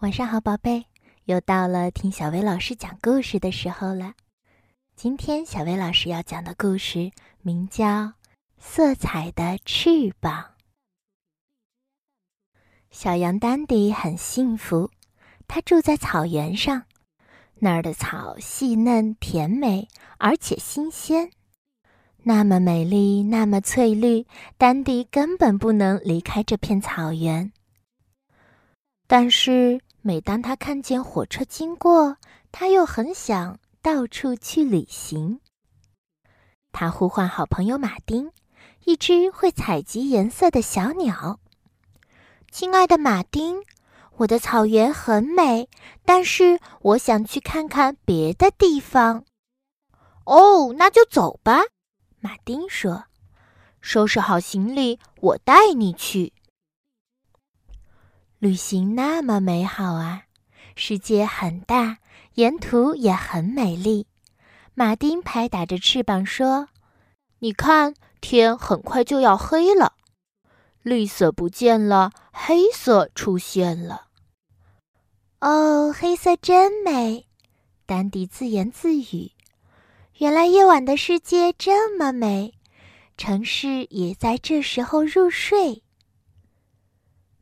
晚上好，宝贝，又到了听小薇老师讲故事的时候了。今天小薇老师要讲的故事名叫《色彩的翅膀》。小羊丹迪很幸福，它住在草原上，那儿的草细嫩甜美，而且新鲜，那么美丽，那么翠绿，丹迪根本不能离开这片草原。但是。每当他看见火车经过，他又很想到处去旅行。他呼唤好朋友马丁，一只会采集颜色的小鸟。亲爱的马丁，我的草原很美，但是我想去看看别的地方。哦，那就走吧，马丁说。收拾好行李，我带你去。旅行那么美好啊！世界很大，沿途也很美丽。马丁拍打着翅膀说：“你看，天很快就要黑了，绿色不见了，黑色出现了。哦，黑色真美！”丹迪自言自语：“原来夜晚的世界这么美，城市也在这时候入睡。”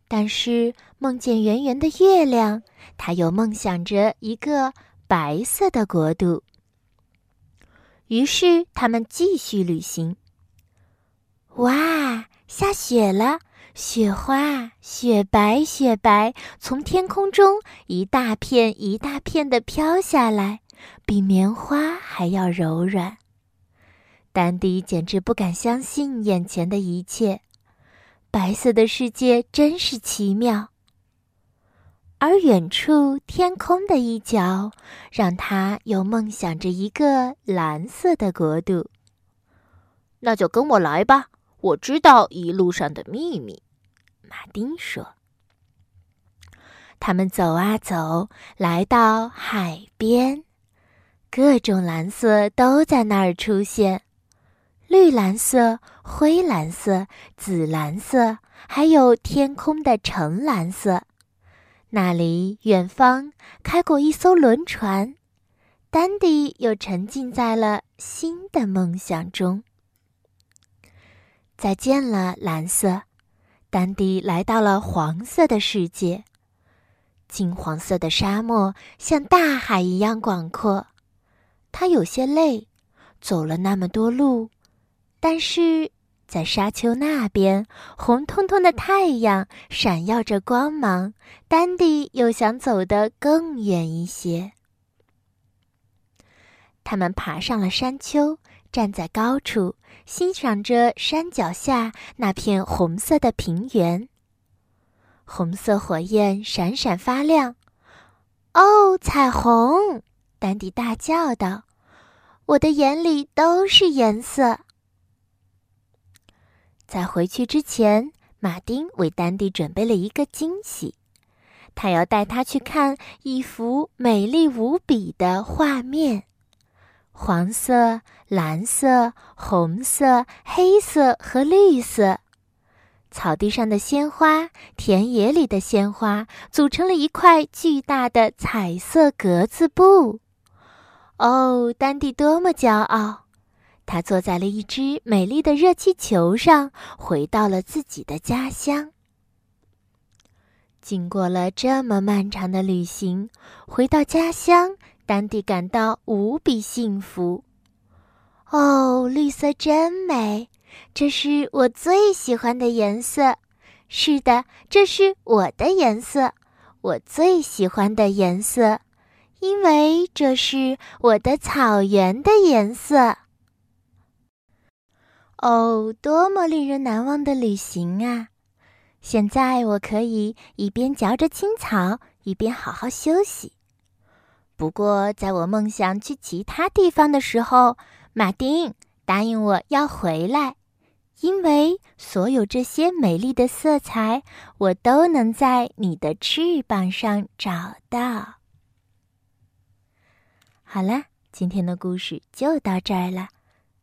但是梦见圆圆的月亮，他又梦想着一个白色的国度。于是他们继续旅行。哇，下雪了！雪花，雪白雪白，从天空中一大片一大片的飘下来，比棉花还要柔软。丹迪简直不敢相信眼前的一切。白色的世界真是奇妙，而远处天空的一角，让他又梦想着一个蓝色的国度。那就跟我来吧，我知道一路上的秘密。”马丁说。他们走啊走，来到海边，各种蓝色都在那儿出现。绿蓝色、灰蓝色、紫蓝色，还有天空的橙蓝色。那里远方开过一艘轮船，丹迪又沉浸在了新的梦想中。再见了，蓝色。丹迪来到了黄色的世界，金黄色的沙漠像大海一样广阔。他有些累，走了那么多路。但是在沙丘那边，红彤彤的太阳闪耀着光芒。丹迪又想走得更远一些。他们爬上了山丘，站在高处，欣赏着山脚下那片红色的平原。红色火焰闪闪发亮。哦，彩虹！丹迪大叫道：“我的眼里都是颜色。”在回去之前，马丁为丹迪准备了一个惊喜，他要带他去看一幅美丽无比的画面：黄色、蓝色、红色、黑色和绿色，草地上的鲜花，田野里的鲜花，组成了一块巨大的彩色格子布。哦，丹迪多么骄傲！他坐在了一只美丽的热气球上，回到了自己的家乡。经过了这么漫长的旅行，回到家乡，丹迪感到无比幸福。哦，绿色真美，这是我最喜欢的颜色。是的，这是我的颜色，我最喜欢的颜色，因为这是我的草原的颜色。哦，多么令人难忘的旅行啊！现在我可以一边嚼着青草，一边好好休息。不过，在我梦想去其他地方的时候，马丁答应我要回来，因为所有这些美丽的色彩，我都能在你的翅膀上找到。好了，今天的故事就到这儿了。